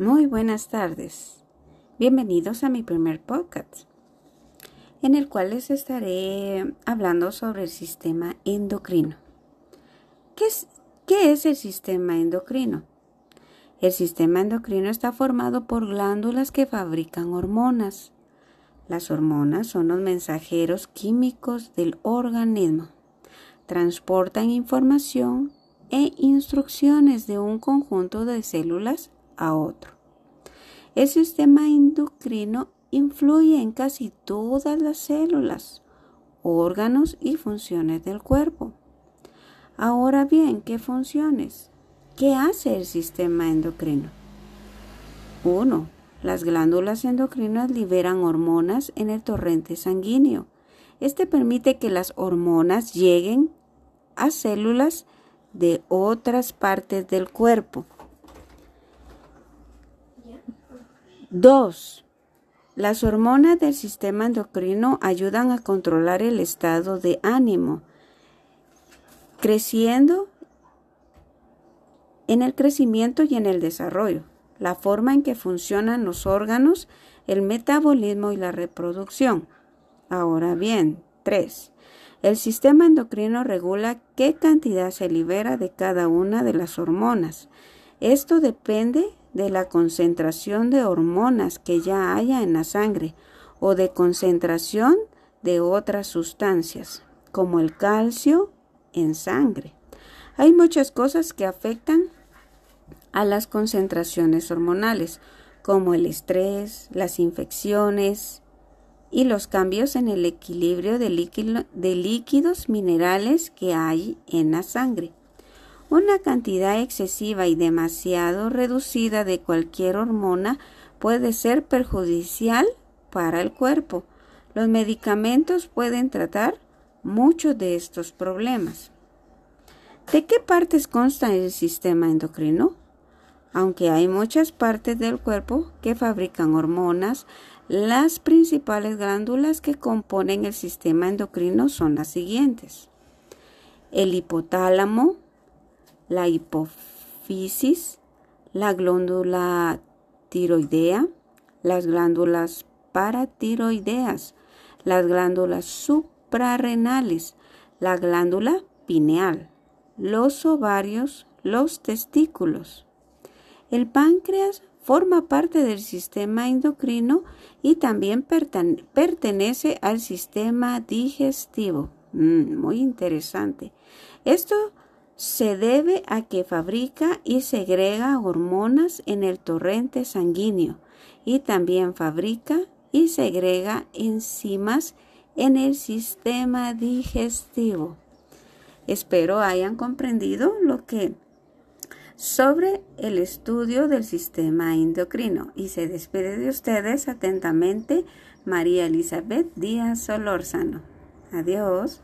Muy buenas tardes. Bienvenidos a mi primer podcast, en el cual les estaré hablando sobre el sistema endocrino. ¿Qué es, qué es el sistema endocrino? El sistema endocrino está formado por glándulas que fabrican hormonas. Las hormonas son los mensajeros químicos del organismo. Transportan información e instrucciones de un conjunto de células otro. El sistema endocrino influye en casi todas las células, órganos y funciones del cuerpo. Ahora bien, ¿qué funciones? ¿Qué hace el sistema endocrino? 1. Las glándulas endocrinas liberan hormonas en el torrente sanguíneo. Este permite que las hormonas lleguen a células de otras partes del cuerpo. 2. Las hormonas del sistema endocrino ayudan a controlar el estado de ánimo, creciendo en el crecimiento y en el desarrollo, la forma en que funcionan los órganos, el metabolismo y la reproducción. Ahora bien, 3. El sistema endocrino regula qué cantidad se libera de cada una de las hormonas. Esto depende de la concentración de hormonas que ya haya en la sangre o de concentración de otras sustancias, como el calcio en sangre. Hay muchas cosas que afectan a las concentraciones hormonales, como el estrés, las infecciones, y los cambios en el equilibrio de, líquidos minerales que hay en la sangre. Una cantidad excesiva y demasiado reducida de cualquier hormona puede ser perjudicial para el cuerpo. Los medicamentos pueden tratar muchos de estos problemas. ¿De qué partes consta el sistema endocrino? Aunque hay muchas partes del cuerpo que fabrican hormonas, las principales glándulas que componen el sistema endocrino son las siguientes. El hipotálamo, la hipófisis, la glándula tiroidea, las glándulas paratiroideas, las glándulas suprarrenales, la glándula pineal, los ovarios, los testículos. El páncreas forma parte del sistema endocrino y también pertenece al sistema digestivo. Mm, muy interesante. Esto se debe a que fabrica y segrega hormonas en el torrente sanguíneo y también fabrica y segrega enzimas en el sistema digestivo. Espero hayan comprendido lo que sobre el estudio del sistema endocrino y se despide de ustedes atentamente María Elizabeth Díaz Solórzano. Adiós.